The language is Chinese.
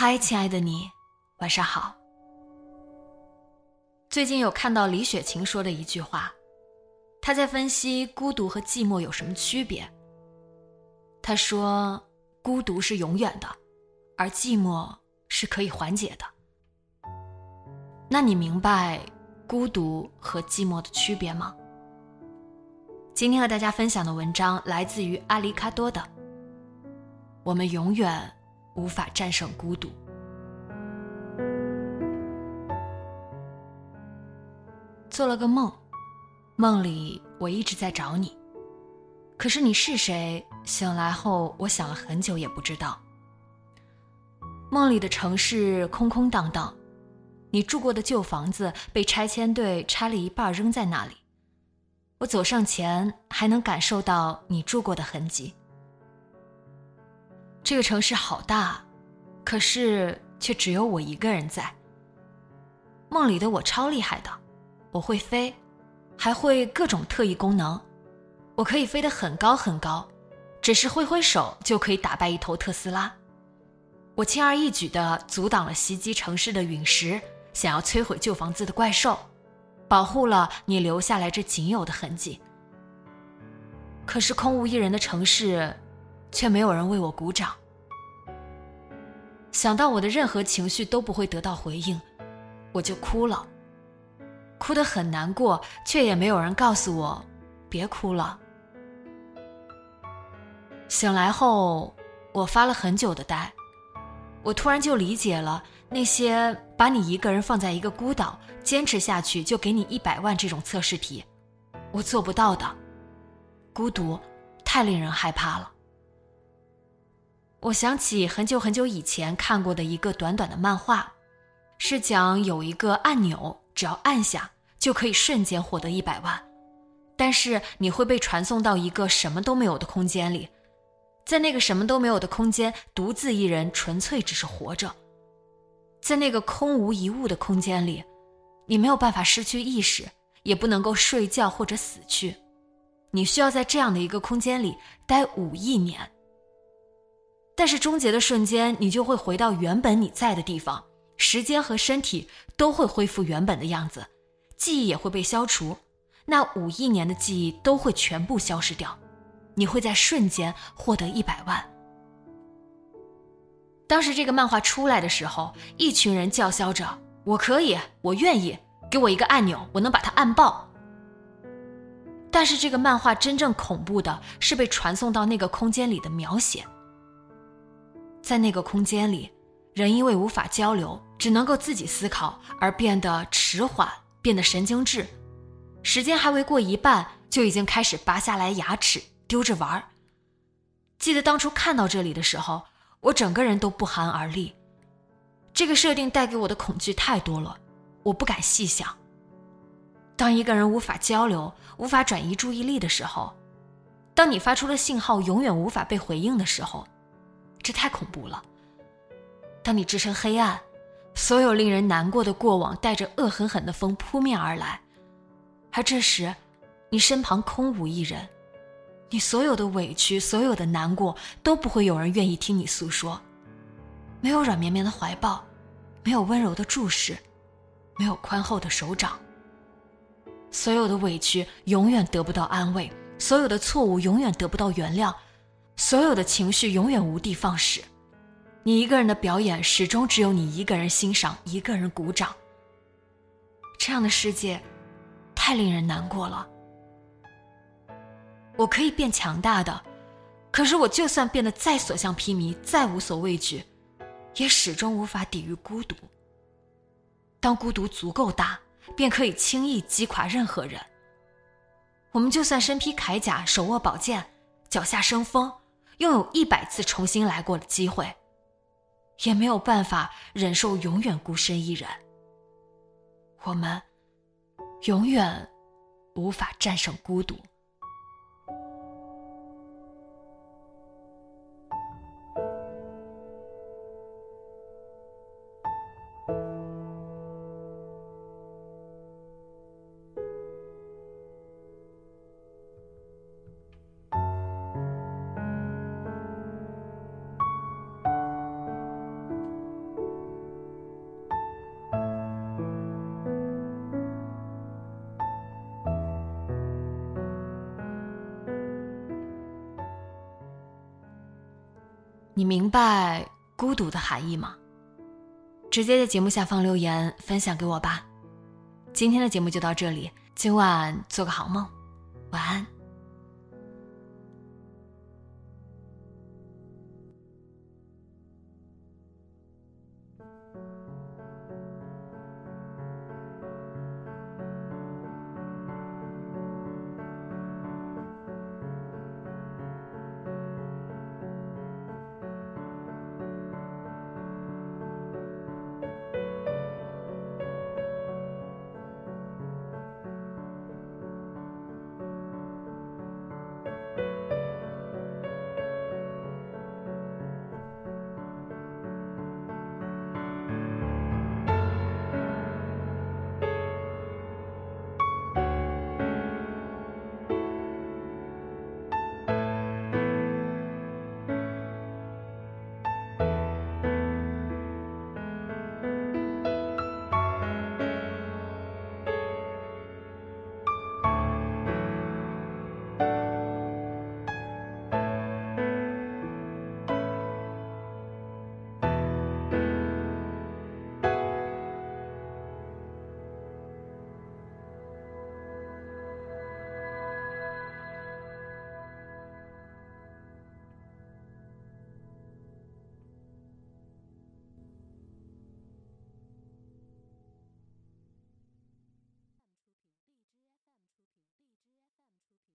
嗨，亲爱的你，晚上好。最近有看到李雪琴说的一句话，她在分析孤独和寂寞有什么区别。她说，孤独是永远的，而寂寞是可以缓解的。那你明白孤独和寂寞的区别吗？今天和大家分享的文章来自于阿里卡多的。我们永远。无法战胜孤独。做了个梦，梦里我一直在找你，可是你是谁？醒来后，我想了很久也不知道。梦里的城市空空荡荡，你住过的旧房子被拆迁队拆了一半扔在那里。我走上前，还能感受到你住过的痕迹。这个城市好大，可是却只有我一个人在。梦里的我超厉害的，我会飞，还会各种特异功能。我可以飞得很高很高，只是挥挥手就可以打败一头特斯拉。我轻而易举地阻挡了袭击城市的陨石，想要摧毁旧房子的怪兽，保护了你留下来这仅有的痕迹。可是空无一人的城市。却没有人为我鼓掌。想到我的任何情绪都不会得到回应，我就哭了，哭得很难过，却也没有人告诉我别哭了。醒来后，我发了很久的呆，我突然就理解了那些把你一个人放在一个孤岛，坚持下去就给你一百万这种测试题，我做不到的。孤独太令人害怕了。我想起很久很久以前看过的一个短短的漫画，是讲有一个按钮，只要按下就可以瞬间获得一百万，但是你会被传送到一个什么都没有的空间里，在那个什么都没有的空间，独自一人，纯粹只是活着，在那个空无一物的空间里，你没有办法失去意识，也不能够睡觉或者死去，你需要在这样的一个空间里待五亿年。但是终结的瞬间，你就会回到原本你在的地方，时间和身体都会恢复原本的样子，记忆也会被消除，那五亿年的记忆都会全部消失掉，你会在瞬间获得一百万。当时这个漫画出来的时候，一群人叫嚣着：“我可以，我愿意，给我一个按钮，我能把它按爆。”但是这个漫画真正恐怖的是被传送到那个空间里的描写。在那个空间里，人因为无法交流，只能够自己思考，而变得迟缓，变得神经质。时间还未过一半，就已经开始拔下来牙齿丢着玩儿。记得当初看到这里的时候，我整个人都不寒而栗。这个设定带给我的恐惧太多了，我不敢细想。当一个人无法交流，无法转移注意力的时候，当你发出的信号永远无法被回应的时候。这太恐怖了。当你置身黑暗，所有令人难过的过往带着恶狠狠的风扑面而来，而这时，你身旁空无一人，你所有的委屈、所有的难过都不会有人愿意听你诉说，没有软绵绵的怀抱，没有温柔的注视，没有宽厚的手掌。所有的委屈永远得不到安慰，所有的错误永远得不到原谅。所有的情绪永远无地放矢，你一个人的表演始终只有你一个人欣赏，一个人鼓掌。这样的世界，太令人难过了。我可以变强大的，可是我就算变得再所向披靡，再无所畏惧，也始终无法抵御孤独。当孤独足够大，便可以轻易击垮任何人。我们就算身披铠甲，手握宝剑，脚下生风，拥有一百次重新来过的机会，也没有办法忍受永远孤身一人。我们永远无法战胜孤独。你明白孤独的含义吗？直接在节目下方留言分享给我吧。今天的节目就到这里，今晚做个好梦，晚安。